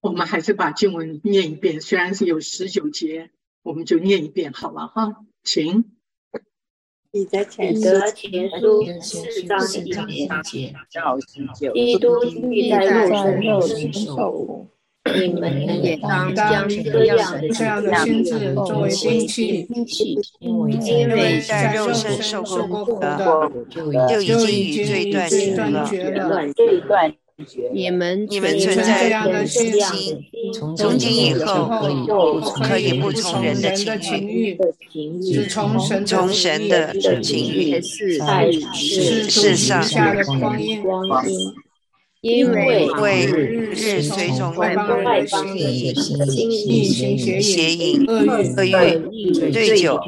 我们还是把经文念一遍，虽然是有十九节，我们就念一遍好了哈，请。彼得前书四章一节，基督必在肉身受苦，你们也当将这样的心智作为兵器，因为在肉身受过苦的，就已经与罪断绝了。你们你们存在这样的心，从今以后可以不从人的情欲，只从神的情欲，在世上的光阴。因为为日随从外邦的心意、邪淫、恶欲、醉酒、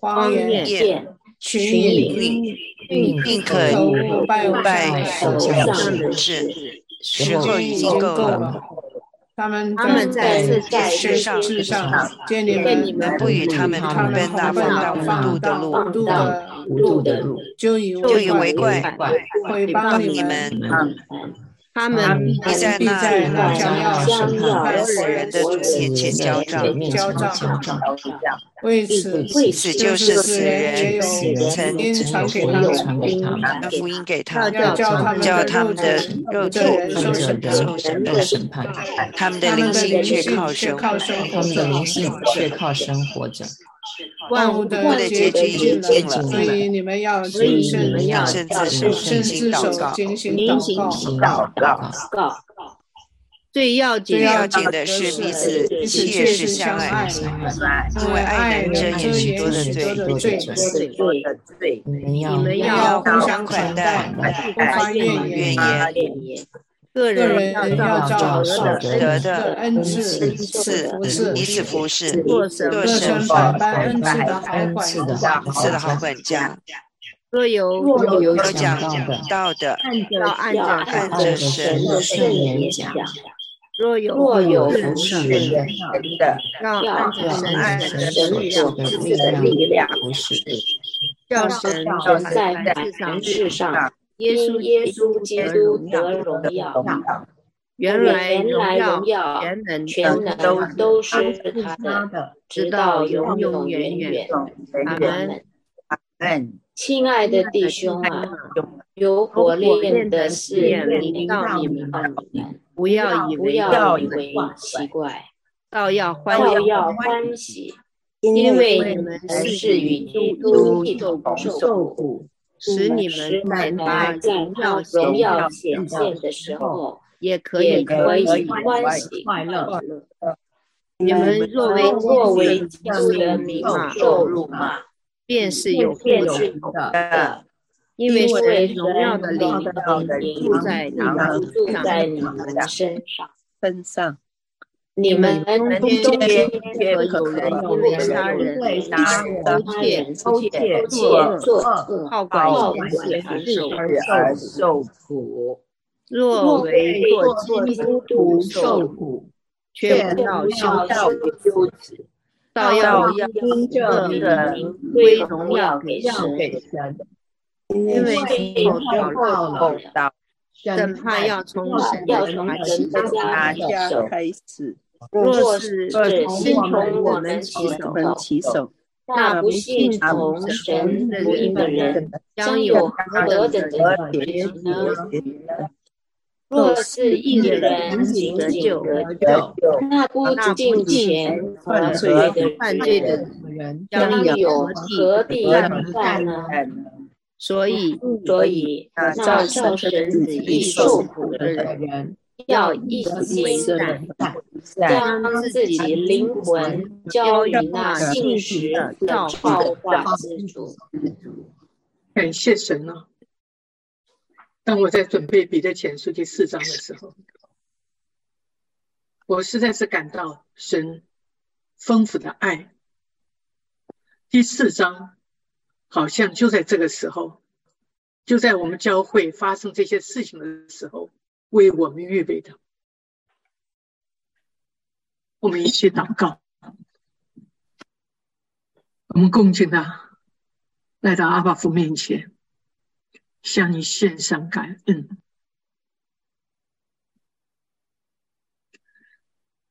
荒宴、群饮，并可拜偶像的事，时候已经够了。他们他们在世上世上，见你们不与他们同奔那分到无度的路，无度的路，就以为怪，会帮你们。他们必在那将要审判死人的主面前交账，交账。为此，为此就是死人曾经传给他们福音给他们，叫他们的肉体受审判，他们的灵性却靠生，他们的灵性却靠生活着。万物的结局已经近了，所以你们要谨慎，慎自慎自守，警醒祷告。最要紧的是彼此切实相爱，因为爱能遮掩许多的罪。你们要互相款待，不发怨言。个人要照得的恩赐，彼此服侍，做神百般恩赐的好管家。若有有讲道的，要按着按着神的圣言讲；若有若有服侍人的，要按着神神的力量服侍，叫神在凡事上。耶稣，耶稣基督得荣耀。原来荣耀、全能都都是他的，直到永永远远。阿门。亲爱的弟兄啊，有火炼的事临到你们，不要以为奇怪，倒要欢喜，因为你们是与基督一同受苦。使你们在那荣耀显现的时候，也可以可以欢喜快乐。你们若为若为基督的名受辱骂，便是有福的，因为荣耀的灵住在你们住在你们身上身上。你们中间可有人因为杀人、偷窃、偷窃、作恶、好管闲事而受苦；若为做基督徒受苦，却要修道修止，倒要因这名归荣耀给神。因为后道审判要从神的家开始。若是先从我们起手，那不信从神福音的人将有何等的结局呢？若是一人仅得救，那不敬虔和犯罪的人将有何地办呢？所以，所以那造神子意受苦的人。要一心将自己灵魂交于那信实的造化之主。感谢神啊！当我在准备彼得前书第四章的时候，我实在是感到神丰富的爱。第四章好像就在这个时候，就在我们教会发生这些事情的时候。为我们预备的，我们一起祷告。我们恭敬的来到阿巴夫面前，向你献上感恩。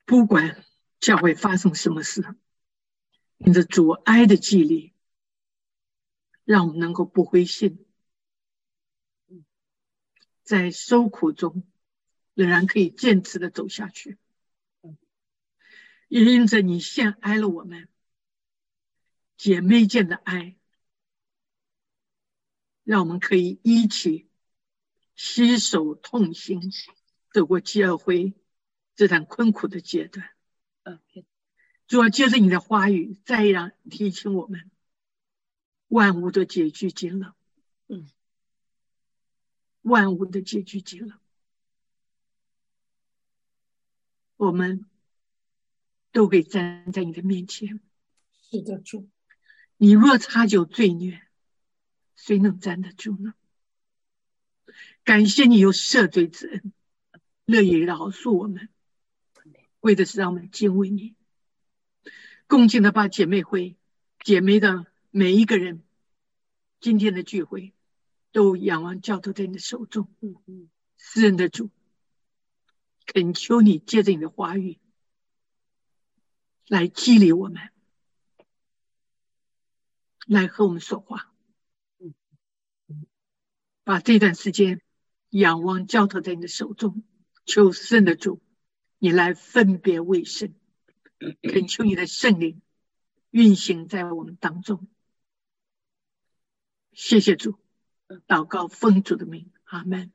不管教会发生什么事，你的阻碍的激励，让我们能够不灰心，在受苦中仍然可以坚持的走下去。也因着你献爱了我们姐妹间的爱，让我们可以一起携手同行，走过教会这段困苦的阶段。主要接着你的话语，再让提醒我们，万物的结局尽了。嗯，万物的结局结了，我们。都会站在你的面前。是的，主。你若插酒罪孽，谁能站得住呢？感谢你有赦罪之恩，乐意饶恕我们，为的是让我们敬畏你，恭敬的把姐妹会、姐妹的每一个人，今天的聚会，都仰望教头在你的手中。嗯，私人的主，恳求你借着你的话语。来激励我们，来和我们说话，把这段时间仰望交托在你的手中，求圣的主，你来分别为圣，恳求你的圣灵运行在我们当中。谢谢主，祷告奉主的名，阿门。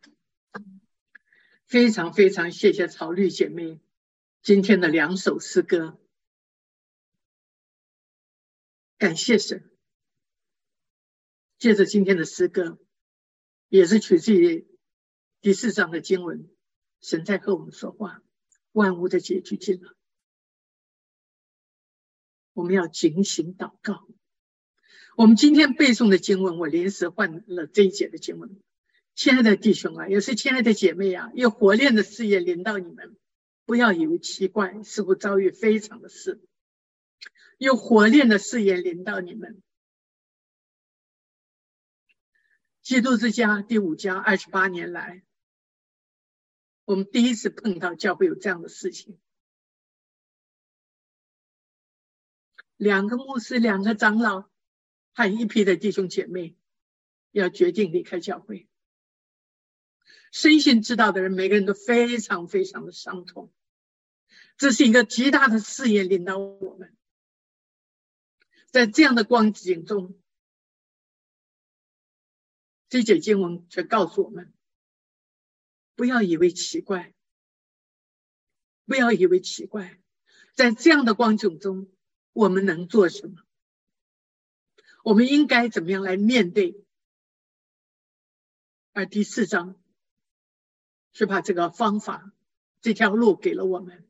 非常非常谢谢草绿姐妹今天的两首诗歌。感谢神。借着今天的诗歌，也是取自于第四章的经文，神在和我们说话，万物的结局近了，我们要警醒祷告。我们今天背诵的经文，我临时换了这一节的经文。亲爱的弟兄啊，也是亲爱的姐妹啊，有火炼的事业临到你们，不要以为奇怪，似乎遭遇非常的事。有火炼的事业临到你们。基督之家第五家二十八年来，我们第一次碰到教会有这样的事情：两个牧师、两个长老，还一批的弟兄姐妹，要决定离开教会。深信知道的人，每个人都非常非常的伤痛。这是一个极大的事业领到我们。在这样的光景中，这节经文却告诉我们：不要以为奇怪，不要以为奇怪。在这样的光景中，我们能做什么？我们应该怎么样来面对？而第四章是把这个方法、这条路给了我们。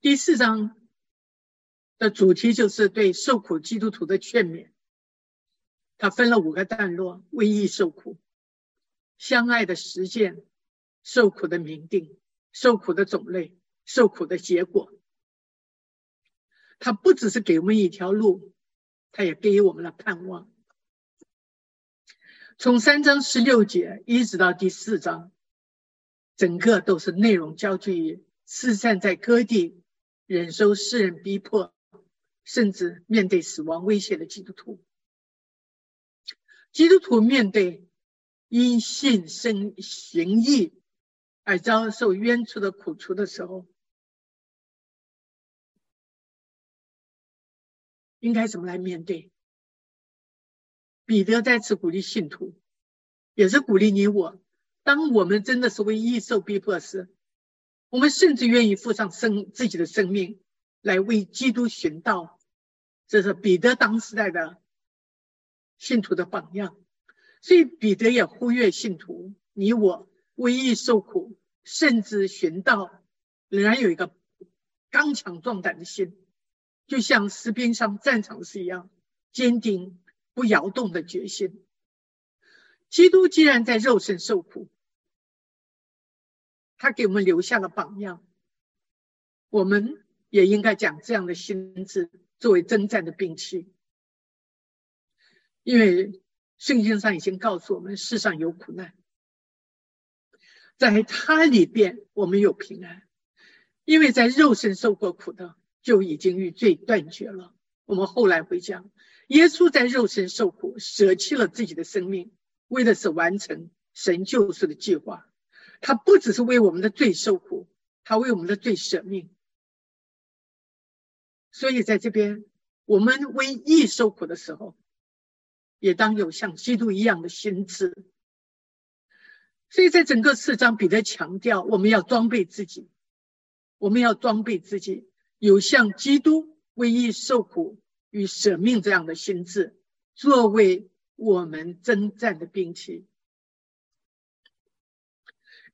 第四章。的主题就是对受苦基督徒的劝勉。他分了五个段落：为义受苦、相爱的实践、受苦的明定、受苦的种类、受苦的结果。他不只是给我们一条路，他也给予我们了盼望。从三章十六节一直到第四章，整个都是内容焦聚于四散在各地、忍受世人逼迫。甚至面对死亡威胁的基督徒，基督徒面对因信生行义而遭受冤屈的苦楚的时候，应该怎么来面对？彼得再次鼓励信徒，也是鼓励你我：当我们真的是为义受逼迫时，我们甚至愿意付上生自己的生命来为基督寻道。这是彼得当时代的信徒的榜样，所以彼得也呼吁信徒：你我为义受苦，甚至寻道，仍然有一个刚强壮胆的心，就像士兵上战场时一样，坚定不摇动的决心。基督既然在肉身受苦，他给我们留下了榜样，我们也应该讲这样的心智。作为征战的兵器，因为圣经上已经告诉我们，世上有苦难，在他里边我们有平安。因为在肉身受过苦的，就已经与罪断绝了。我们后来会讲，耶稣在肉身受苦，舍弃了自己的生命，为的是完成神救赎的计划。他不只是为我们的罪受苦，他为我们的罪舍命。所以在这边，我们为义受苦的时候，也当有像基督一样的心智。所以在整个四章，彼得强调我们要装备自己，我们要装备自己，有像基督为义受苦与舍命这样的心智，作为我们征战的兵器。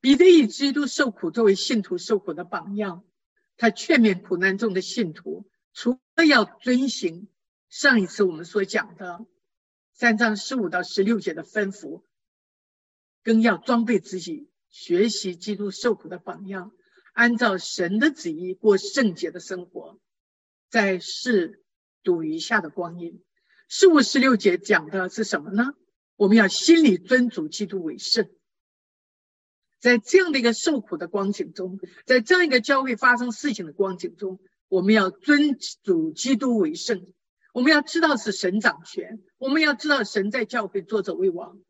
彼得以基督受苦作为信徒受苦的榜样，他劝勉苦难中的信徒，除了要遵行上一次我们所讲的三章十五到十六节的吩咐。更要装备自己，学习基督受苦的榜样，按照神的旨意过圣洁的生活，在世度余下的光阴。十五、十六节讲的是什么呢？我们要心里尊主基督为圣。在这样的一个受苦的光景中，在这样一个教会发生事情的光景中，我们要尊主基督为圣。我们要知道是神掌权，我们要知道神在教会作者为王。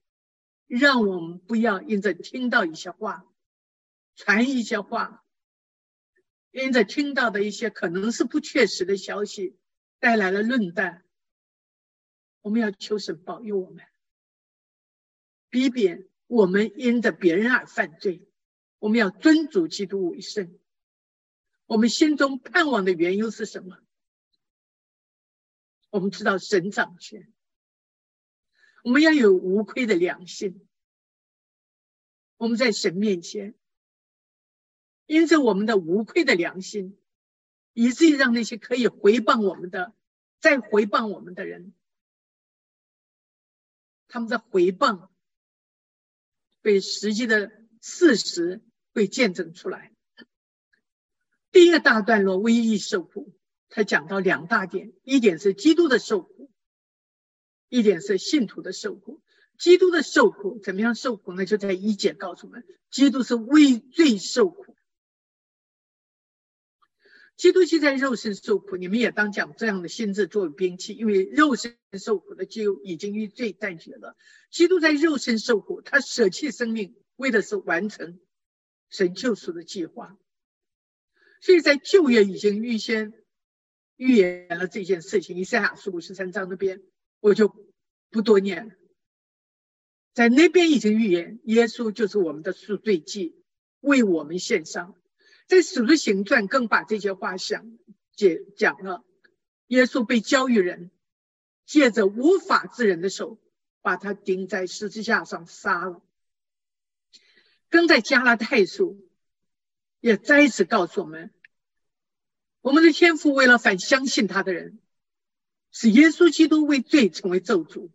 让我们不要因着听到一些话，传一些话，因着听到的一些可能是不确实的消息带来了论断。我们要求神保佑我们，避免我们因着别人而犯罪。我们要尊主基督为圣。我们心中盼望的缘由是什么？我们知道神掌权。我们要有无愧的良心。我们在神面前，因着我们的无愧的良心，以至于让那些可以回报我们的、再回报我们的人，他们的回报被实际的事实被见证出来。第一个大段落，危义受苦，他讲到两大点：一点是基督的受苦。一点是信徒的受苦，基督的受苦怎么样受苦呢？就在一节告诉我们，基督是为罪受苦。基督既在肉身受苦，你们也当讲这样的心智作为兵器，因为肉身受苦的就已经与罪断绝了。基督在肉身受苦，他舍弃生命，为的是完成神救赎的计划。所以在旧约已经预先预言了这件事情，以赛亚书五十三章那边。我就不多念了，在那边已经预言，耶稣就是我们的赎罪祭，为我们献上。在使徒行传更把这些话讲解讲了，耶稣被交予人，借着无法之人的手，把他钉在十字架上杀了。更在加拉太书也再次告诉我们，我们的天父为了反相信他的人。使耶稣基督为罪成为咒诅，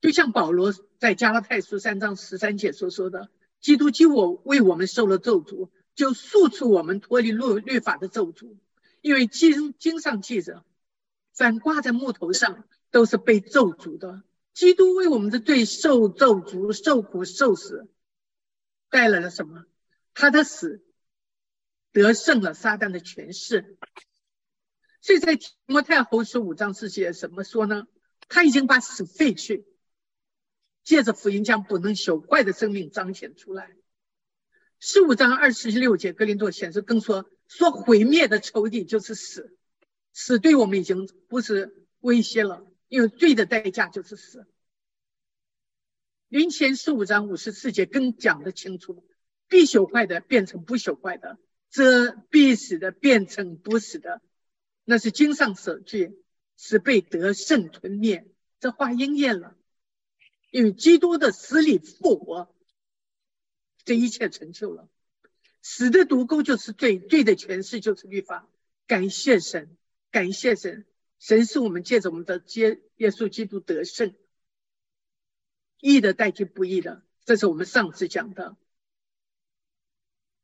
就像保罗在加拉太书三章十三节所说的：“基督基我为我们受了咒诅，就束出我们脱离律律法的咒诅。因为经经上记着，凡挂在木头上都是被咒诅的。基督为我们的罪受咒诅、受苦、受死，带来了什么？他的死得胜了撒旦的权势。”所以在提摩太后书五章四节怎么说呢？他已经把死废去，借着福音将不能朽坏的生命彰显出来。十五章二十六节格林多显示更说，说毁灭的仇敌就是死，死对我们已经不是威胁了，因为罪的代价就是死。林前十五章五十四节更讲得清楚，必朽坏的变成不朽坏的，则必死的变成不死的。那是经上所句，是被得胜吞灭。这话应验了，因为基督的死里复活，这一切成就了。死的毒钩就是罪，罪的诠释就是律法。感谢神，感谢神，神是我们借着我们的接耶稣基督得胜，义的代替不义的，这是我们上次讲的。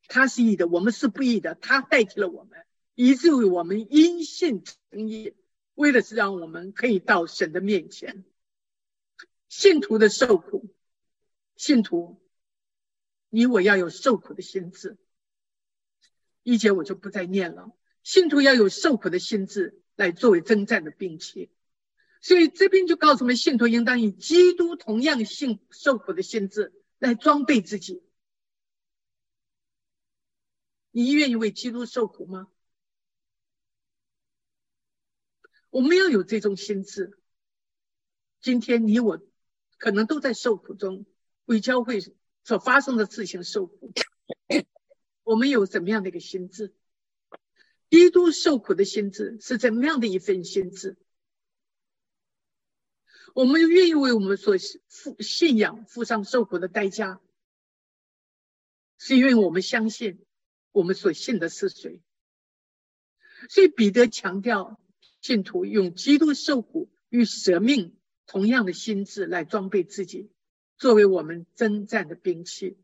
他是义的，我们是不义的，他代替了我们。以至于我们因信称义，为的是让我们可以到神的面前。信徒的受苦，信徒，你我要有受苦的心智。一节我就不再念了。信徒要有受苦的心智来作为征战的兵器，所以这边就告诉我们，信徒应当以基督同样信受苦的心智来装备自己。你愿意为基督受苦吗？我们要有这种心智。今天你我可能都在受苦中，为教会所发生的事情受苦。我们有怎么样的一个心智？基督受苦的心智是怎么样的一份心智？我们愿意为我们所付信仰付上受苦的代价，是因为我们相信。我们所信的是谁？所以彼得强调，信徒用基督受苦与舍命同样的心智来装备自己，作为我们征战的兵器。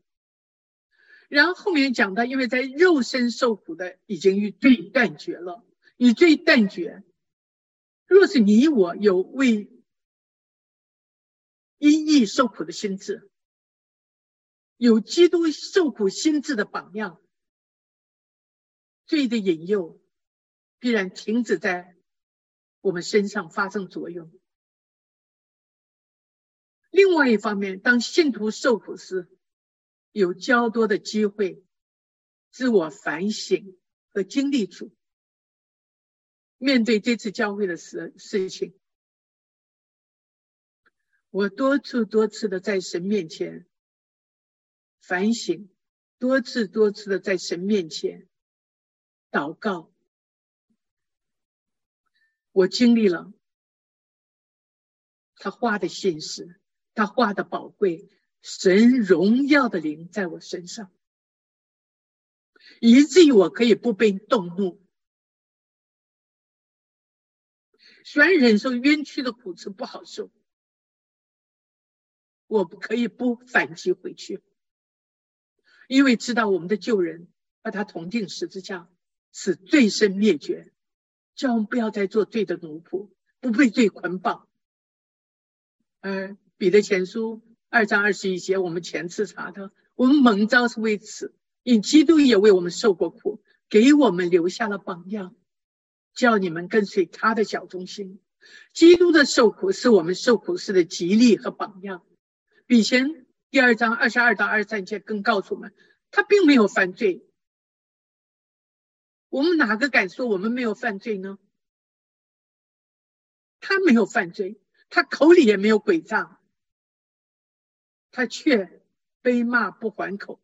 然后后面讲到，因为在肉身受苦的已经与罪断绝了，与罪断绝。若是你我有为因义受苦的心智，有基督受苦心智的榜样。罪的引诱必然停止在我们身上发生作用。另外一方面，当信徒受苦时，有较多的机会自我反省和经历主。面对这次教会的事事情，我多次多次的在神面前反省，多次多次的在神面前。祷告，我经历了他画的现实，他画的宝贵，神荣耀的灵在我身上，以至于我可以不被动怒。虽然忍受冤屈的苦是不好受，我不可以不反击回去，因为知道我们的救人和他同定十字架。使罪身灭绝，叫我们不要再做罪的奴仆，不被罪捆绑。而彼得前书二章二十一节，我们前次查的，我们蒙召是为此，因基督也为我们受过苦，给我们留下了榜样，叫你们跟随他的小中心。基督的受苦是我们受苦时的激励和榜样。比前第二章二十二到二十三节更告诉我们，他并没有犯罪。我们哪个敢说我们没有犯罪呢？他没有犯罪，他口里也没有诡诈，他却悲骂不还口，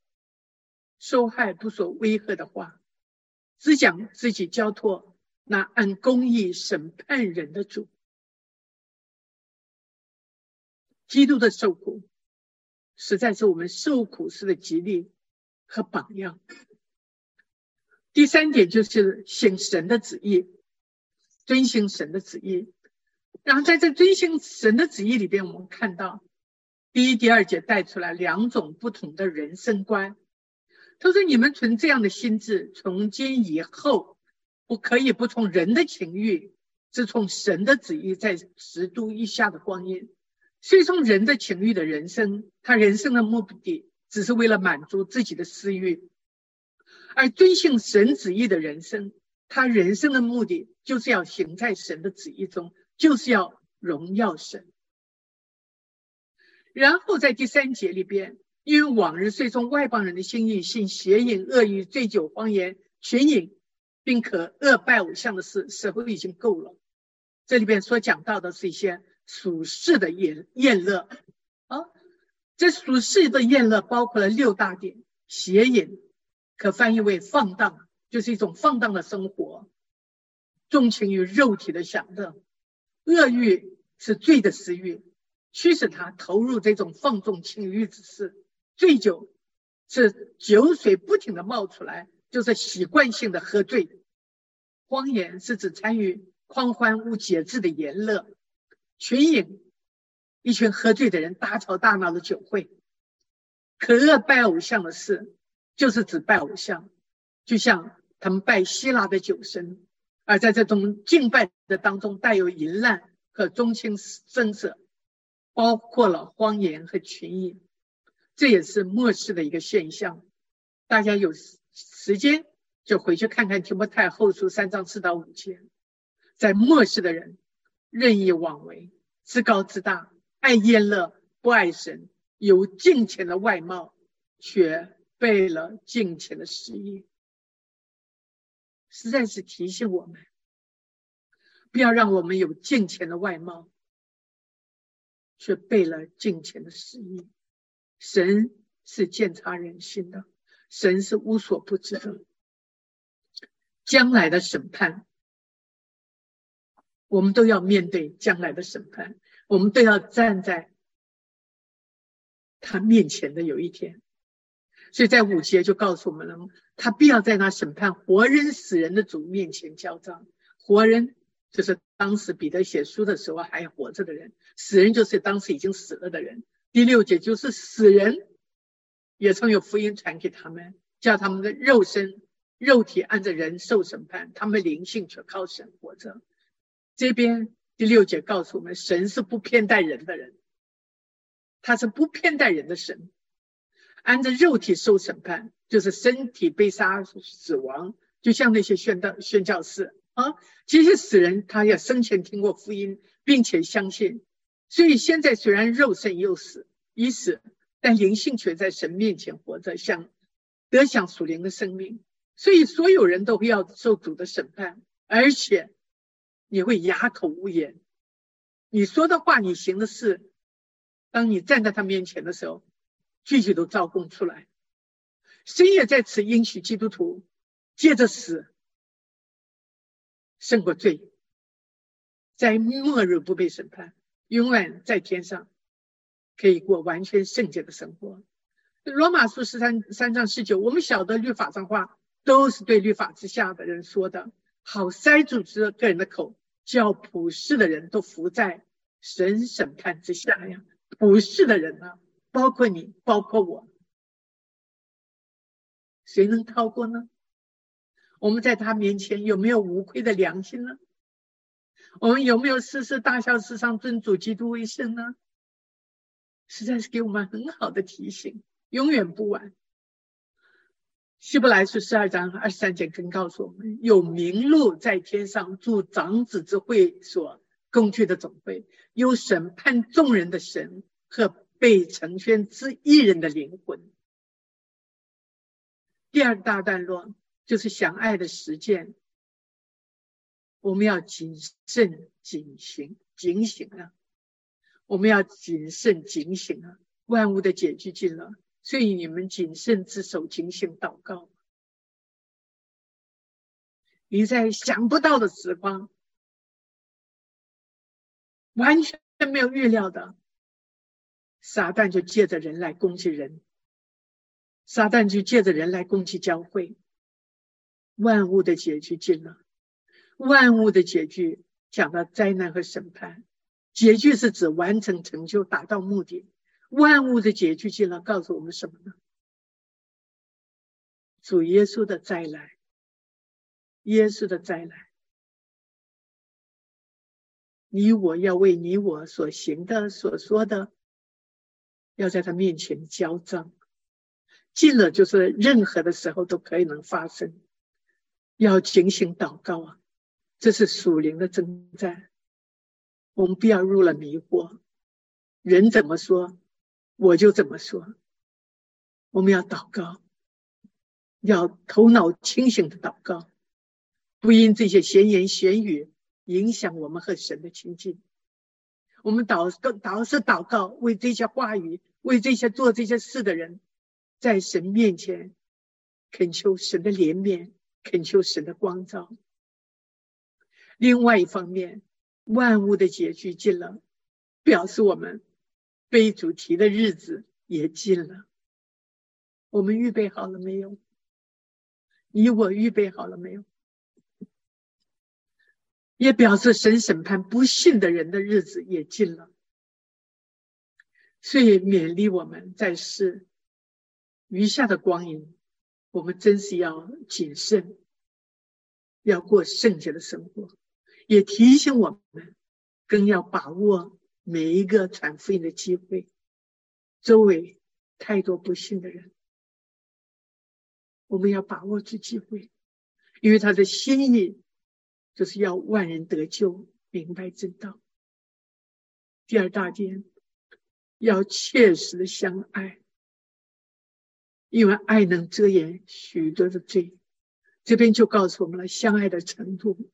受害不说威吓的话，只讲自己交托那按公义审判人的主。基督的受苦，实在是我们受苦时的激励和榜样。第三点就是行神的旨意，遵行神的旨意。然后在这遵行神的旨意里边，我们看到第一、第二节带出来两种不同的人生观。他说：“你们存这样的心智，从今以后不可以不从人的情欲，是从神的旨意在十度以下的光阴。虽从人的情欲的人生，他人生的目的只是为了满足自己的私欲。”而遵行神旨意的人生，他人生的目的就是要行在神的旨意中，就是要荣耀神。然后在第三节里边，因为往日随从外邦人的心意，信邪淫、恶欲、醉酒、谎言、群饮，并可恶拜偶像的事，时候已经够了。这里边所讲到的是一些属世的宴宴乐啊，这属世的宴乐包括了六大点：邪淫。可翻译为放荡，就是一种放荡的生活，纵情于肉体的享乐；恶欲是罪的私欲，驱使他投入这种放纵情欲之事；醉酒是酒水不停的冒出来，就是习惯性的喝醉；荒言是指参与狂欢无节制的言乐；群饮，一群喝醉的人大吵大闹的酒会；可恶拜偶像的事。就是指拜偶像，就像他们拜希腊的酒神，而在这种敬拜的当中带有淫乱和中青声色，包括了荒言和群饮，这也是末世的一个现象。大家有时间就回去看看提摩太后书三章四到五节，在末世的人任意妄为，自高自大，爱厌乐，不爱神，有金钱的外貌，却背了金钱的实意，实在是提醒我们，不要让我们有金钱的外貌，却背了金钱的使意。神是鉴察人心的，神是无所不知的。将来的审判，我们都要面对将来的审判，我们都要站在他面前的有一天。所以在五节就告诉我们了，他必要在那审判活人死人的主面前交账。活人就是当时彼得写书的时候还活着的人，死人就是当时已经死了的人。第六节就是死人也曾有福音传给他们，叫他们的肉身、肉体按着人受审判，他们灵性却靠神活着。这边第六节告诉我们，神是不偏待人的人，他是不偏待人的神，按着肉体受审判，就是身体被杀死亡，就像那些宣道宣教士啊，这些死人他也生前听过福音，并且相信。所以现在虽然肉身又死已死，但灵性却在神面前活着，想得享属灵的生命。所以所有人都会要受主的审判，而且你会哑口无言。你说的话，你行的事，当你站在他面前的时候，句句都招供出来。神也在此应许基督徒，借着死胜过罪，在末日不被审判。永远在天上，可以过完全圣洁的生活。罗马书十三三章十九，我们晓得律法上话都是对律法之下的人说的，好塞住这个人的口，叫普世的人都伏在神审判之下呀。普世的人呢，包括你，包括我，谁能逃过呢？我们在他面前有没有无愧的良心呢？我们有没有事事大小事上尊主基督为圣呢？实在是给我们很好的提醒，永远不晚。希伯来书十二章二十三节更告诉我们：有名禄在天上，住长子之会所共聚的总会，有审判众人的神和被成全之一人的灵魂。第二大段落就是想爱的实践。我们要谨慎警醒，警醒啊！我们要谨慎警醒啊！万物的解决尽了，所以你们谨慎自守，警醒祷告。你在想不到的时光，完全没有预料的，撒旦就借着人来攻击人，撒旦就借着人来攻击教会。万物的结局尽了。万物的结局讲到灾难和审判，结局是指完成成就，达到目的。万物的结局进了，告诉我们什么呢？主耶稣的再来，耶稣的再来，你我要为你我所行的、所说的，要在他面前交账。进了就是任何的时候都可以能发生，要警醒祷告啊！这是属灵的征战，我们不要入了迷惑。人怎么说，我就怎么说。我们要祷告，要头脑清醒的祷告，不因这些闲言闲语影响我们和神的亲近。我们祷告祷是祷告，为这些话语，为这些做这些事的人，在神面前恳求神的怜悯，恳求神的光照。另外一方面，万物的结局近了，表示我们背主题的日子也近了。我们预备好了没有？你我预备好了没有？也表示神审判不信的人的日子也近了。所以勉励我们在世余下的光阴，我们真是要谨慎，要过圣洁的生活。也提醒我们，更要把握每一个传福音的机会。周围太多不幸的人，我们要把握住机会，因为他的心意就是要万人得救，明白真道。第二大点，要切实的相爱，因为爱能遮掩许多的罪。这边就告诉我们了，相爱的程度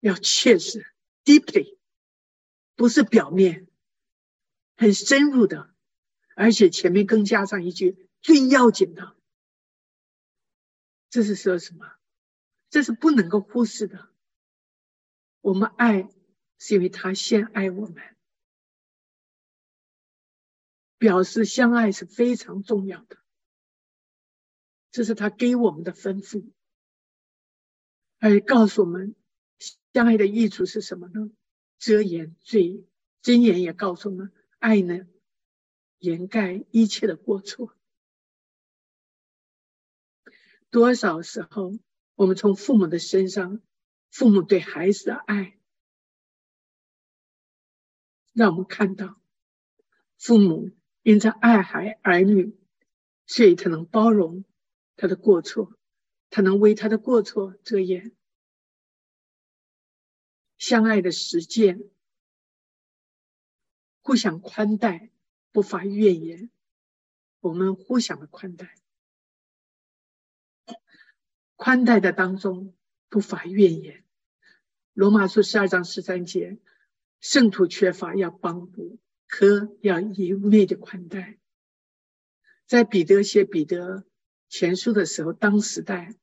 要切实，deeply，不是表面，很深入的，而且前面更加上一句最要紧的。这是说什么？这是不能够忽视的。我们爱是因为他先爱我们，表示相爱是非常重要的。这是他给我们的吩咐，而告诉我们相爱的益处是什么呢？遮掩罪，真言也告诉我们，爱呢掩盖一切的过错。多少时候，我们从父母的身上，父母对孩子的爱，让我们看到父母因着爱孩儿女，所以他能包容他的过错，他能为他的过错遮掩。相爱的实践，互相宽待，不发怨言。我们互相的宽待。宽待的当中不乏怨言。罗马书十二章十三节，圣徒缺乏要帮补，可要一味的宽待。在彼得写彼得前书的时候，当时代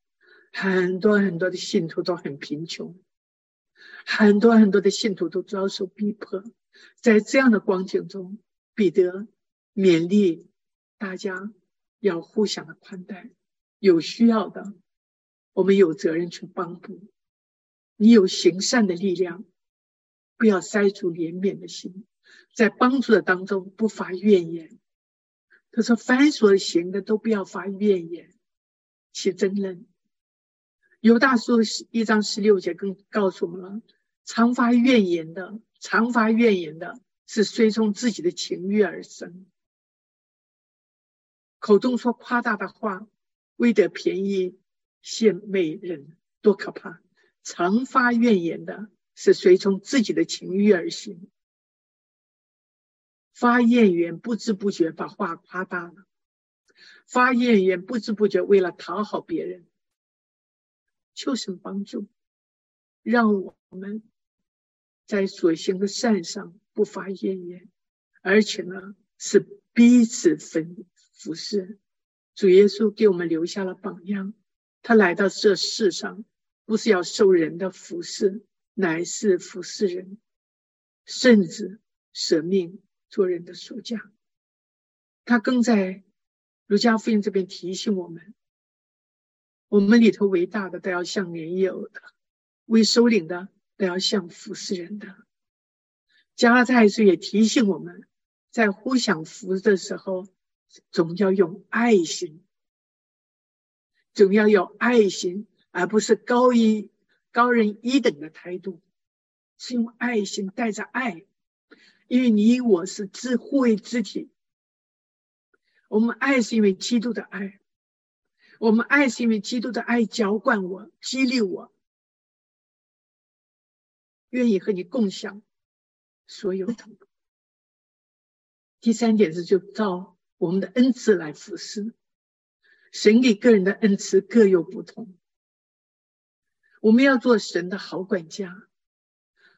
很多很多的信徒都很贫穷，很多很多的信徒都遭受逼迫。在这样的光景中，彼得勉励大家要互相的宽待，有需要的。我们有责任去帮助你，有行善的力量，不要塞住怜悯的心，在帮助的当中不发怨言。他说：“凡所行的都不要发怨言，起争论。”犹大书一章十六节更告诉我们了：常发怨言的，常发怨言的是随从自己的情欲而生，口中说夸大的话，为得便宜。献媚人多可怕！常发怨言的是随从自己的情欲而行，发怨言不知不觉把话夸大了，发怨言不知不觉为了讨好别人。求神帮助，让我们在所行的善上不发怨言，而且呢是彼此分服侍。主耶稣给我们留下了榜样。他来到这世上，不是要受人的服侍，乃是服侍人，甚至舍命做人的属家。他更在儒家福音这边提醒我们：我们里头伟大的都要像年幼的，为首领的都要像服侍人的。加拉太书也提醒我们，在互相服的时候，总要用爱心。总要有爱心，而不是高一高人一等的态度，是用爱心带着爱，因为你我是自互为肢体。我们爱是因为基督的爱，我们爱是因为基督的爱浇灌我、激励我，愿意和你共享所有的。第三点是，就照我们的恩赐来服侍。神给个人的恩赐各有不同，我们要做神的好管家。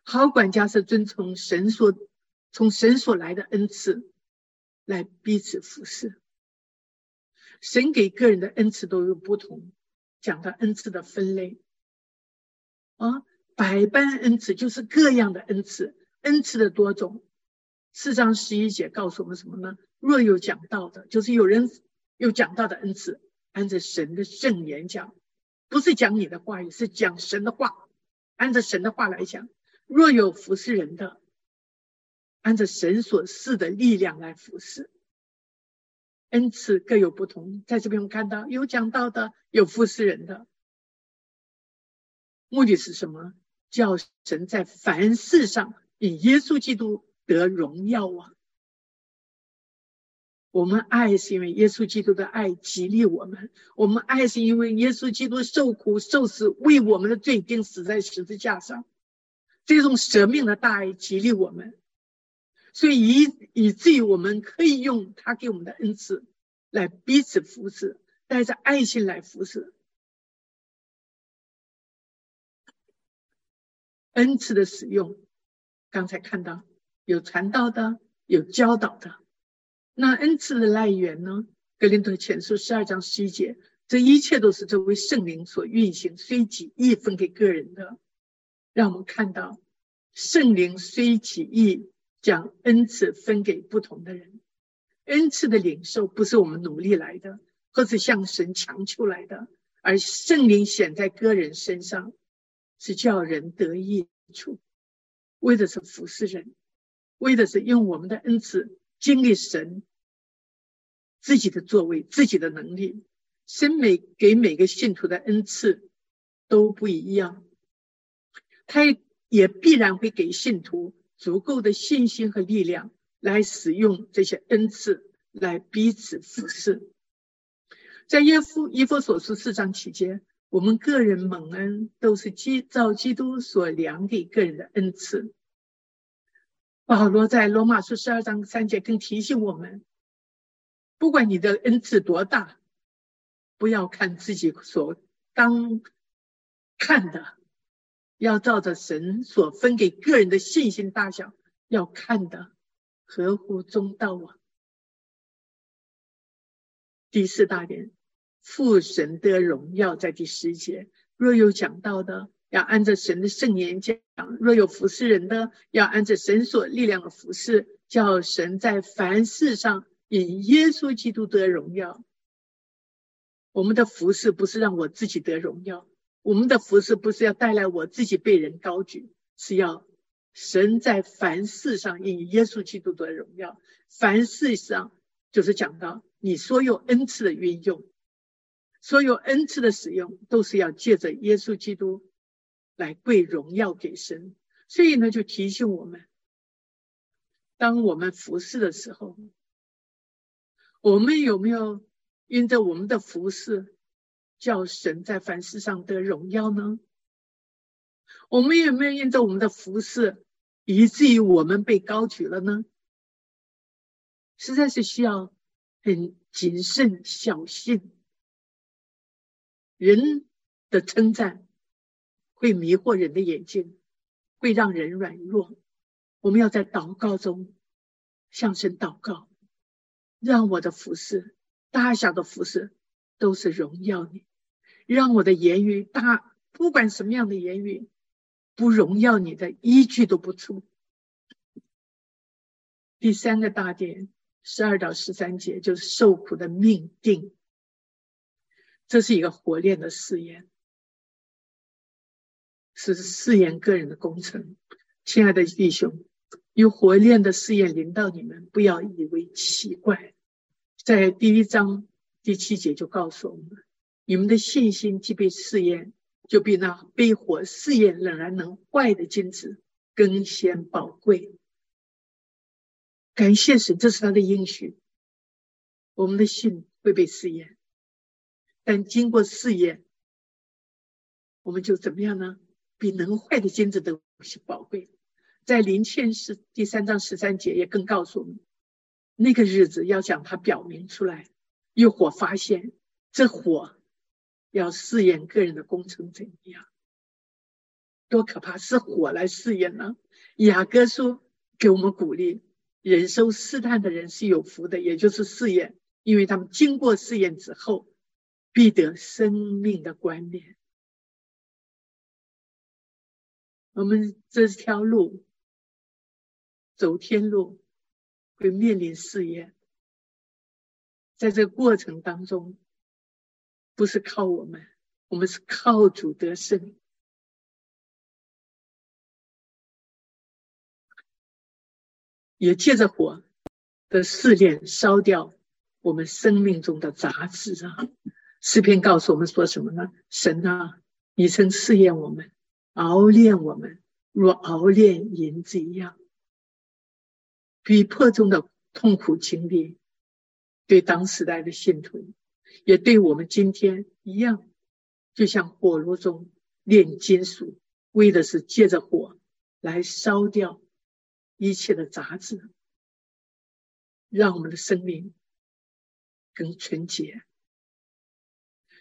好管家是遵从神所从神所来的恩赐来彼此服侍。神给个人的恩赐都有不同，讲到恩赐的分类啊，百般恩赐就是各样的恩赐，恩赐的多种。四章十一节告诉我们什么呢？若有讲道的，就是有人有讲道的恩赐。按着神的圣言讲，不是讲你的话语，是讲神的话。按着神的话来讲，若有服侍人的，按着神所赐的力量来服侍。恩赐各有不同，在这边我们看到有讲道的，有服侍人的。目的是什么？叫神在凡事上以耶稣基督得荣耀啊！我们爱是因为耶稣基督的爱激励我们，我们爱是因为耶稣基督受苦受死，为我们的罪钉死在十字架上，这种舍命的大爱激励我们，所以以以至于我们可以用他给我们的恩赐来彼此扶持，带着爱心来扶持。恩赐的使用，刚才看到有传道的，有教导的。那恩赐的来源呢？格林德前书十二章十一节，这一切都是这位圣灵所运行，随己意分给个人的。让我们看到，圣灵随己意将恩赐分给不同的人。恩赐的领受不是我们努力来的，或是向神强求来的，而圣灵显在个人身上，是叫人得益处，为的是服侍人，为的是用我们的恩赐。经历神自己的作为、自己的能力，神每给每个信徒的恩赐都不一样，他也必然会给信徒足够的信心和力量来使用这些恩赐，来彼此服侍。在耶夫以弗所书四章期间，我们个人蒙恩都是基照基督所量给个人的恩赐。保罗在罗马书十二章三节更提醒我们：不管你的恩赐多大，不要看自己所当看的，要照着神所分给个人的信心大小，要看的合乎中道啊。第四大点，父神的荣耀在第十节若有讲到的。要按着神的圣言讲，若有服侍人的，要按着神所力量的服侍，叫神在凡事上以耶稣基督得荣耀。我们的服侍不是让我自己得荣耀，我们的服饰不是要带来我自己被人高举，是要神在凡事上以耶稣基督的荣耀。凡事上就是讲到你所有恩赐的运用，所有恩赐的使用，都是要借着耶稣基督。来归荣耀给神，所以呢，就提醒我们：当我们服侍的时候，我们有没有因着我们的服侍，叫神在凡事上得荣耀呢？我们有没有因着我们的服侍，以至于我们被高举了呢？实在是需要很谨慎小心，人的称赞。会迷惑人的眼睛，会让人软弱。我们要在祷告中向神祷告，让我的服饰、大小的服饰都是荣耀你，让我的言语大，不管什么样的言语，不荣耀你的一句都不出。第三个大点，十二到十三节就是受苦的命定，这是一个火炼的试验。是试验个人的工程，亲爱的弟兄，有火炼的试验临到你们，不要以为奇怪。在第一章第七节就告诉我们：你们的信心既被试验，就比那被火试验仍然能坏的金子更显宝贵。感谢神，这是他的应许。我们的信会被试验，但经过试验，我们就怎么样呢？比能坏的金子都是宝贵。在临前是第三章十三节也更告诉我们，那个日子要将它表明出来。用火发现，这火要试验个人的工程怎样？多可怕！是火来试验呢？雅各书给我们鼓励：忍受试探的人是有福的，也就是试验，因为他们经过试验之后，必得生命的冠冕。我们这条路走天路，会面临试验。在这过程当中，不是靠我们，我们是靠主得胜，也借着火的试炼烧掉我们生命中的杂质啊。诗篇告诉我们说什么呢？神啊，你曾试验我们。熬炼我们，如熬炼银子一样。逼迫中的痛苦经历，对当时代的信徒，也对我们今天一样，就像火炉中炼金属，为的是借着火来烧掉一切的杂质，让我们的生命更纯洁，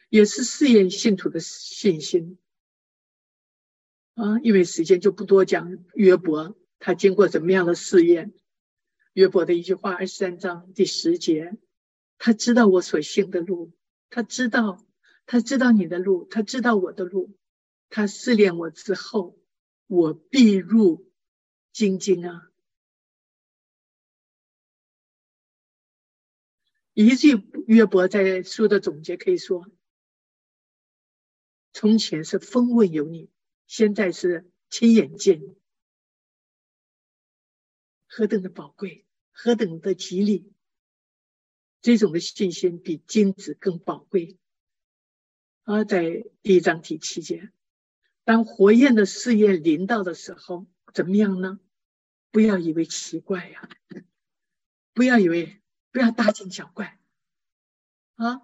也是试验信徒的信心。啊，因为时间就不多讲约伯他经过怎么样的试验。约伯的一句话，二十三章第十节。他知道我所行的路，他知道，他知道你的路，他知道我的路。他试炼我之后，我必入精精啊！一句约伯在书的总结可以说：从前是风闻有你，现在是亲眼见你，何等的宝贵，何等的吉利！这种的信心比金子更宝贵。而在第一章第期间，当火焰的试验临到的时候，怎么样呢？不要以为奇怪呀，不要以为不要大惊小怪啊，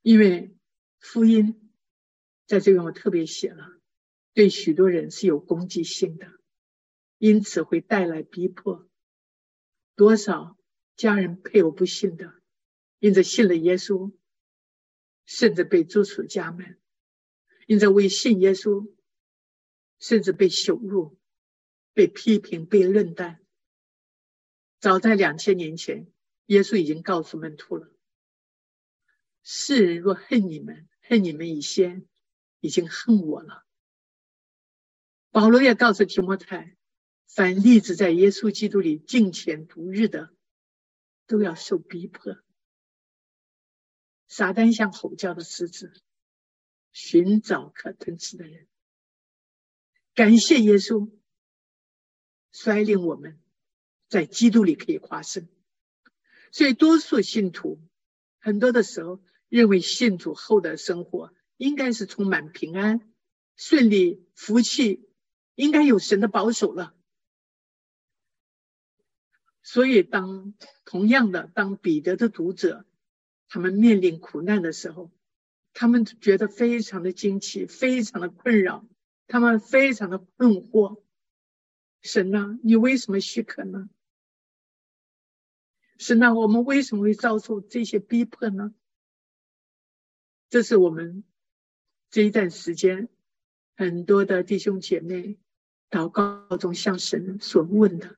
因为福音在这边我特别写了，对许多人是有攻击性的，因此会带来逼迫。多少家人配偶不幸的。因着信了耶稣，甚至被逐出家门；因着为信耶稣，甚至被羞辱、被批评、被论断。早在两千年前，耶稣已经告诉门徒了：“世人若恨你们，恨你们以先，已经恨我了。”保罗也告诉提摩太：“凡立志在耶稣基督里敬虔度日的，都要受逼迫。”撒旦像吼叫的狮子，寻找可吞吃的人。感谢耶稣，率领我们在基督里可以夸胜。所以，多数信徒很多的时候认为信主后的生活应该是充满平安、顺利、福气，应该有神的保守了。所以，当同样的，当彼得的读者。他们面临苦难的时候，他们觉得非常的惊奇，非常的困扰，他们非常的困惑。神呐，你为什么许可呢？神呐，我们为什么会遭受这些逼迫呢？这是我们这一段时间很多的弟兄姐妹祷告中向神所问的。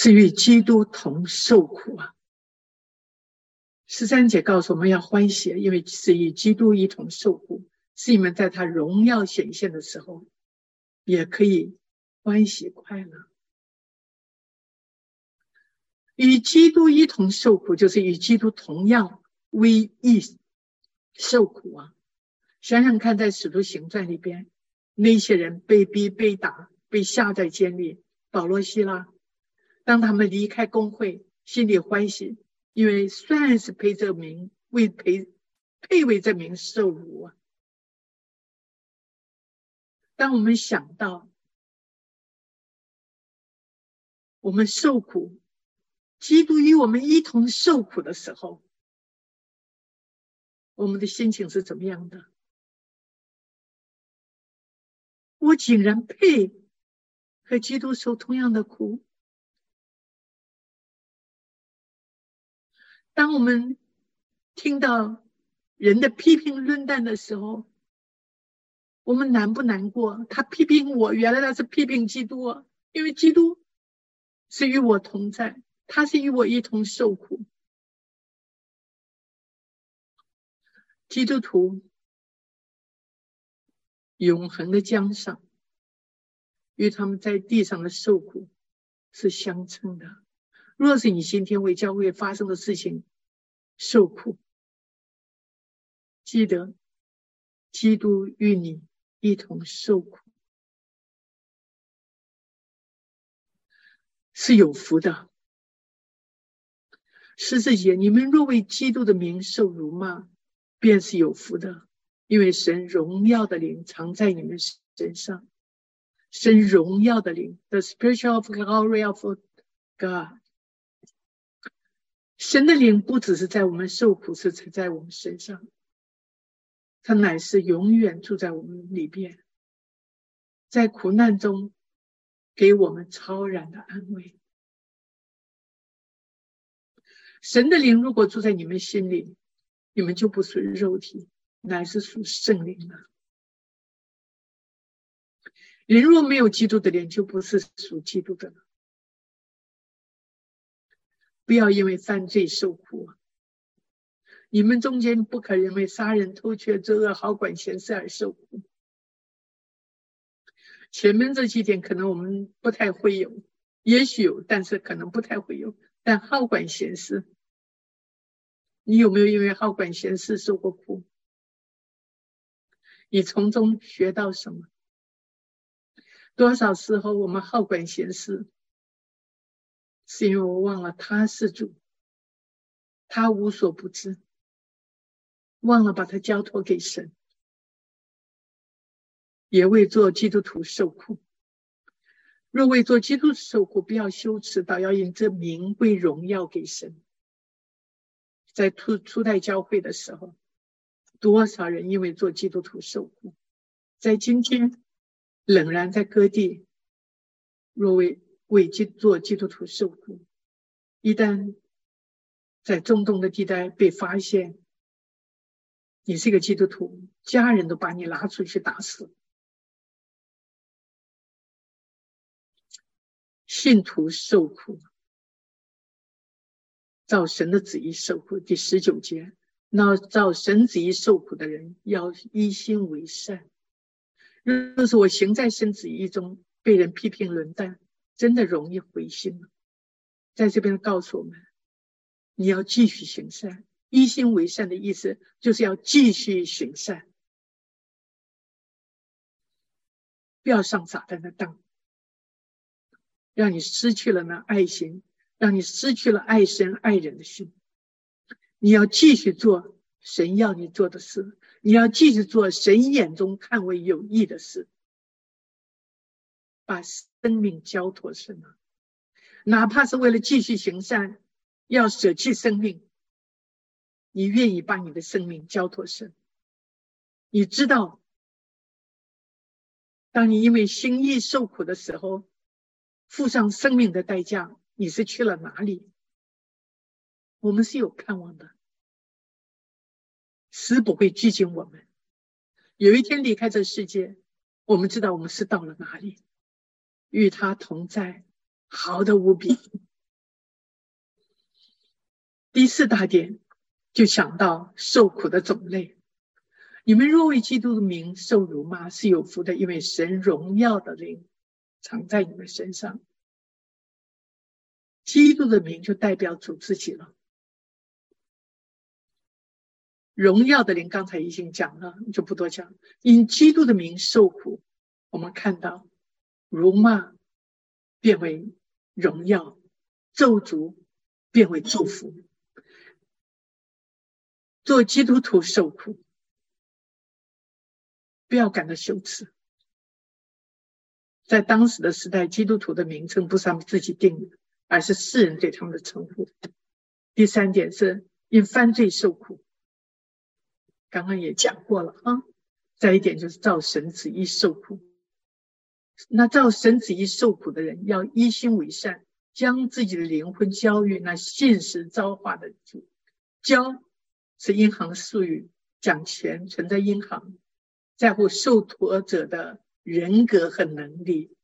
是与基督同受苦啊！十三节告诉我们要欢喜，因为是与基督一同受苦，是你们在他荣耀显现的时候，也可以欢喜快乐。与基督一同受苦，就是与基督同样为义受苦啊！想想看，在使徒行传里边，那些人被逼、被打、被下在监里，保罗、希拉。当他们离开工会，心里欢喜，因为算是陪这名，为陪配为这名受辱啊。当我们想到我们受苦，基督与我们一同受苦的时候，我们的心情是怎么样的？我竟然配和基督受同样的苦。当我们听到人的批评论断的时候，我们难不难过？他批评我，原来他是批评基督！因为基督是与我同在，他是与我一同受苦。基督徒永恒的江上，与他们在地上的受苦是相称的。若是你今天为教会发生的事情受苦，记得基督与你一同受苦是有福的。十四节，你们若为基督的名受辱骂，便是有福的，因为神荣耀的灵藏在你们身上。神荣耀的灵，the spiritual glory of God。神的灵不只是在我们受苦时才在我们身上，他乃是永远住在我们里边，在苦难中给我们超然的安慰。神的灵如果住在你们心里，你们就不属于肉体，乃是属圣灵了。人若没有基督的灵，就不是属基督的了。不要因为犯罪受苦。你们中间不可因为杀人、偷窃、作恶、好管闲事而受苦。前面这几点可能我们不太会有，也许有，但是可能不太会有。但好管闲事，你有没有因为好管闲事受过苦？你从中学到什么？多少时候我们好管闲事，是因为我忘了他是主，他无所不知，忘了把他交托给神，也为做基督徒受苦。若为做基督徒受苦，不要羞耻，倒要以这名归荣耀给神。在初初代教会的时候，多少人因为做基督徒受苦，在今天仍然在各地，若为为基做基督徒受苦，一旦在中东的地带被发现，你是一个基督徒，家人都把你拉出去打死。信徒受苦，照神的旨意受苦。第十九节，那照神旨意受苦的人，要一心为善。若是我行在神旨意中，被人批评论断，真的容易灰心了。在这边告诉我们，你要继续行善。一心为善的意思，就是要继续行善，不要上撒旦的当。让你失去了那爱心，让你失去了爱神爱人的心。你要继续做神要你做的事，你要继续做神眼中看为有益的事，把生命交托神啊！哪怕是为了继续行善，要舍弃生命，你愿意把你的生命交托神？你知道，当你因为心意受苦的时候。付上生命的代价，你是去了哪里？我们是有盼望的，死不会拘谨我们。有一天离开这世界，我们知道我们是到了哪里，与他同在，好的无比。第四大点就想到受苦的种类。你们若为基督的名受辱骂，是有福的，因为神荣耀的灵。藏在你们身上，基督的名就代表主自己了。荣耀的灵刚才已经讲了，就不多讲。因基督的名受苦，我们看到辱骂变为荣耀，咒诅变为祝福。做基督徒受苦，不要感到羞耻。在当时的时代，基督徒的名称不是他们自己定的，而是世人对他们的称呼。第三点是因犯罪受苦，刚刚也讲过了啊。再一点就是照神旨意受苦。那照神旨意受苦的人，要一心为善，将自己的灵魂交予那信实造化的主。交是银行术语，讲钱存在银行，在乎受托者的。人格和能力，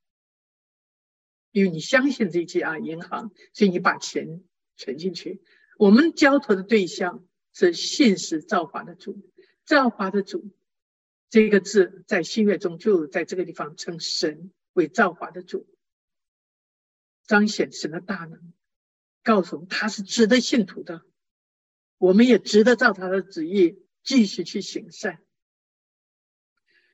因为你相信这家银行，所以你把钱存进去。我们交托的对象是信实造化的主，造化的主这个字在新约中就在这个地方称神为造化的主，彰显神的大能，告诉他是值得信徒的，我们也值得照他的旨意继续去行善。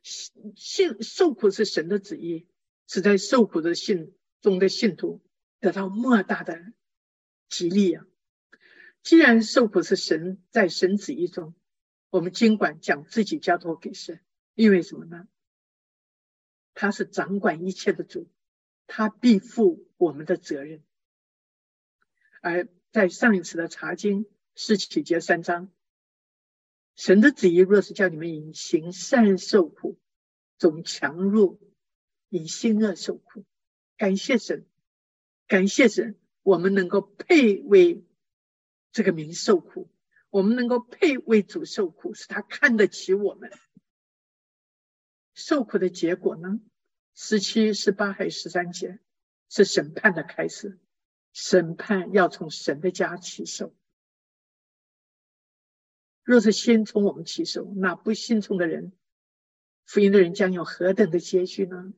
信受苦是神的旨意，是在受苦的信中的信徒得到莫大的激励啊！既然受苦是神在神旨意中，我们尽管将自己交托给神，因为什么呢？他是掌管一切的主，他必负我们的责任，而在上一次的查经是启节三章，神的旨意若是叫你们以行善受苦，总强入以心恶受苦。感谢神，感谢神，我们能够配为这个名受苦，我们能够配为主受苦，是他看得起我们。受苦的结果呢？十七、十八还是十三节？是审判的开始。审判要从神的家起手。若是先从我们起手，那不信从的人，福音的人将有何等的结局呢？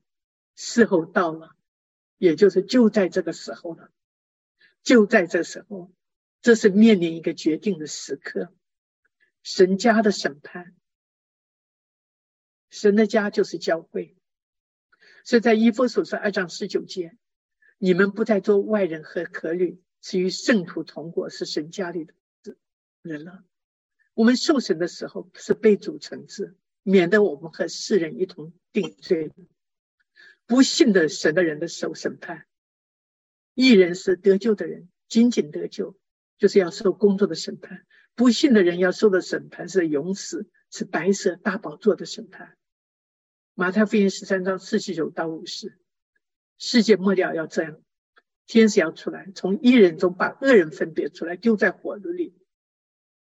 时候到了，也就是就在这个时候了。就在这时候，这是面临一个决定的时刻。神家的审判。神的家就是教会，所以在以弗所说二章十九节，你们不再做外人和客旅，是与圣徒同过，是神家里的人了。我们受审的时候是被主惩治，免得我们和世人一同定罪。不信的神的人的受审判，一人是得救的人，仅仅得救，就是要受工作的审判；不信的人要受的审判是永死，是白色大宝座的审判。马太福音十三章四十九到五十，世界末了要这样，天使要出来，从一人中把恶人分别出来，丢在火炉里，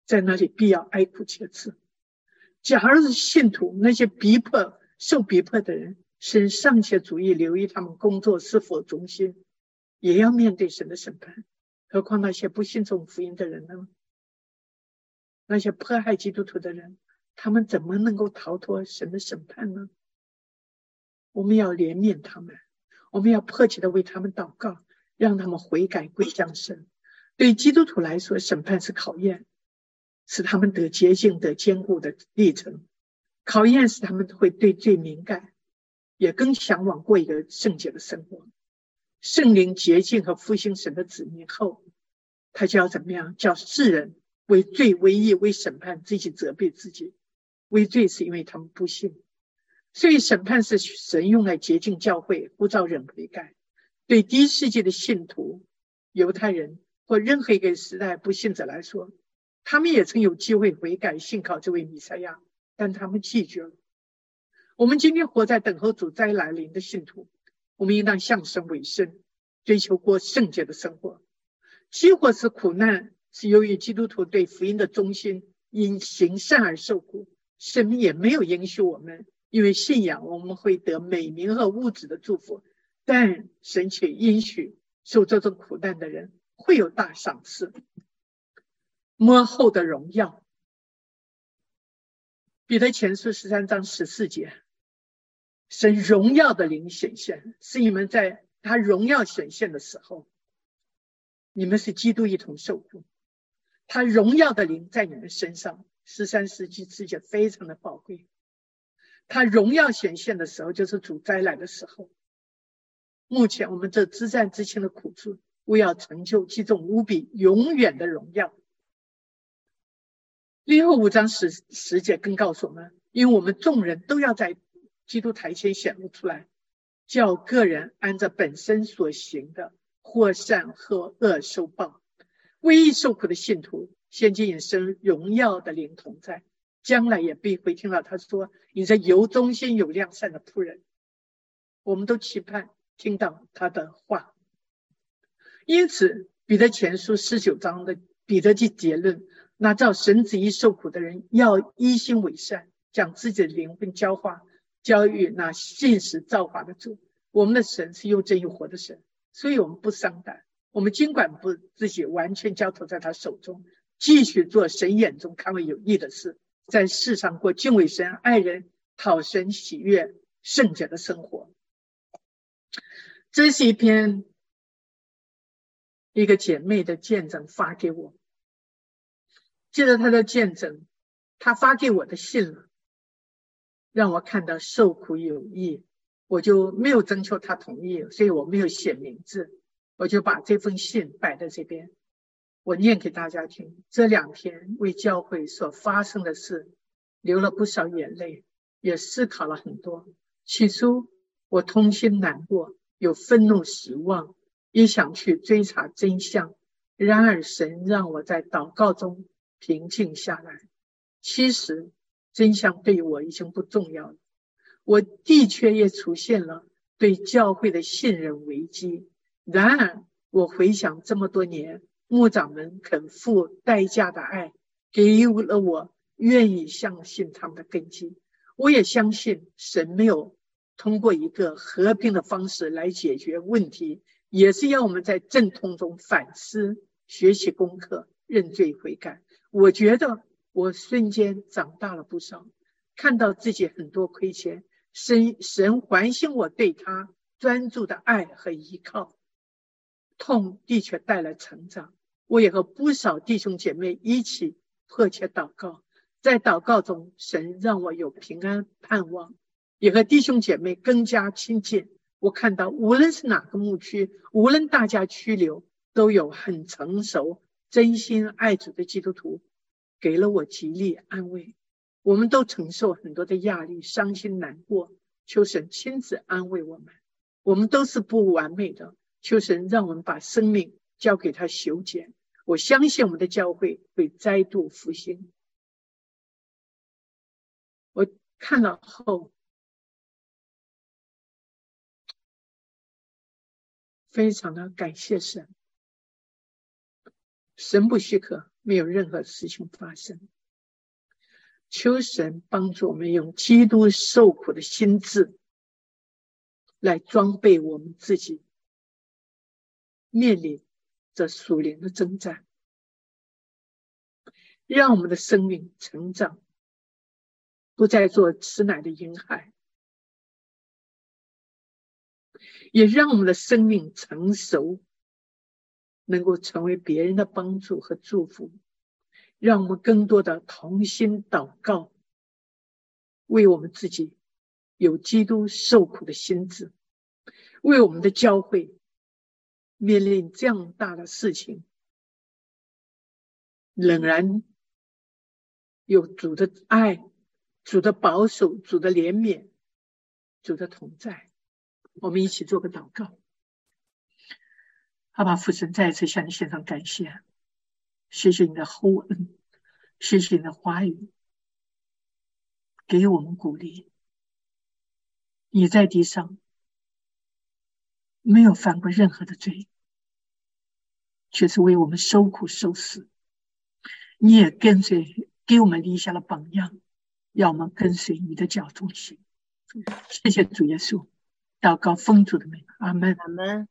在那里必要哀哭切齿。假如是信徒，那些逼迫、受逼迫的人，神尚且主意留意他们工作是否忠心，也要面对神的审判。何况那些不信从福音的人呢？那些迫害基督徒的人，他们怎么能够逃脱神的审判呢？我们要怜悯他们，我们要迫切的为他们祷告，让他们悔改归向神。对基督徒来说，审判是考验，使他们得洁净、得坚固的历程。考验使他们会对罪敏感，也更向往过一个圣洁的生活。圣灵洁净和复兴神的子民后，他就要怎么样？叫世人为罪、为义、为审判自己责备自己。为罪是因为他们不信。所以，审判是神用来洁净教会，不造人悔改。对第一世纪的信徒、犹太人或任何一个时代不信者来说，他们也曾有机会悔改、信靠这位弥赛亚，但他们拒绝了。我们今天活在等候主灾来临的信徒，我们应当向神委身，追求过圣洁的生活。几或是苦难，是由于基督徒对福音的忠心，因行善而受苦。神也没有允许我们。因为信仰，我们会得美名和物质的祝福，但神却允许受这种苦难的人会有大赏赐。幕后的荣耀，彼得前书十三章十四节，神荣耀的灵显现，是你们在他荣耀显现的时候，你们是基督一同受苦，他荣耀的灵在你们身上。十三世纪世界非常的宝贵。他荣耀显现的时候，就是主灾来的时候。目前我们这之战之前的苦处，为要成就其中无比永远的荣耀。另后五章十十节更告诉我们，因为我们众人都要在基督台前显露出来，叫个人按照本身所行的，或善或恶受报。唯一受苦的信徒，现今也生荣耀的灵同在。将来也必会听到他说：“你在油中心、有良善的仆人。”我们都期盼听到他的话。因此，彼得前书十九章的彼得的结论：那照神旨意受苦的人，要一心为善，将自己的灵魂教化，教育那信实造化的主。我们的神是又真又活的神，所以我们不伤胆。我们尽管不自己完全交托在他手中，继续做神眼中看为有益的事。在世上过敬畏神、爱人、讨神喜悦、圣洁的生活。这是一篇一个姐妹的见证发给我。记得她的见证，她发给我的信了，让我看到受苦有益，我就没有征求她同意，所以我没有写名字，我就把这封信摆在这边。我念给大家听。这两天为教会所发生的事，流了不少眼泪，也思考了很多。起初我痛心难过，有愤怒、失望，也想去追查真相。然而，神让我在祷告中平静下来。其实，真相对我已经不重要了。我的确也出现了对教会的信任危机。然而，我回想这么多年牧长们肯付代价的爱，给予了我愿意相信他们的根基。我也相信神没有通过一个和平的方式来解决问题，也是要我们在阵痛中反思、学习功课、认罪悔改。我觉得我瞬间长大了不少，看到自己很多亏欠。神神唤醒我对他专注的爱和依靠，痛的确带来成长。我也和不少弟兄姐妹一起迫切祷告，在祷告中，神让我有平安盼望，也和弟兄姐妹更加亲近。我看到无论是哪个牧区，无论大家区流，都有很成熟、真心爱主的基督徒，给了我极力安慰。我们都承受很多的压力、伤心、难过，求神亲自安慰我们。我们都是不完美的，求神让我们把生命交给他修剪。我相信我们的教会会再度复兴。我看了后，非常的感谢神。神不许可，没有任何事情发生。求神帮助我们用基督受苦的心智来装备我们自己，面临这属灵的征战，让我们的生命成长，不再做吃奶的婴孩，也让我们的生命成熟，能够成为别人的帮助和祝福。让我们更多的同心祷告，为我们自己有基督受苦的心智，为我们的教会面临这样大的事情，仍然有主的爱、主的保守、主的怜悯、主的同在。我们一起做个祷告，好吧，父神再一次向你献上感谢。谢谢你的厚恩，谢谢你的话语，给我们鼓励。你在地上没有犯过任何的罪，却是为我们受苦受死。你也跟随，给我们立下了榜样，要我们跟随你的脚步行。谢谢主耶稣，祷告奉主的名，阿门，阿门。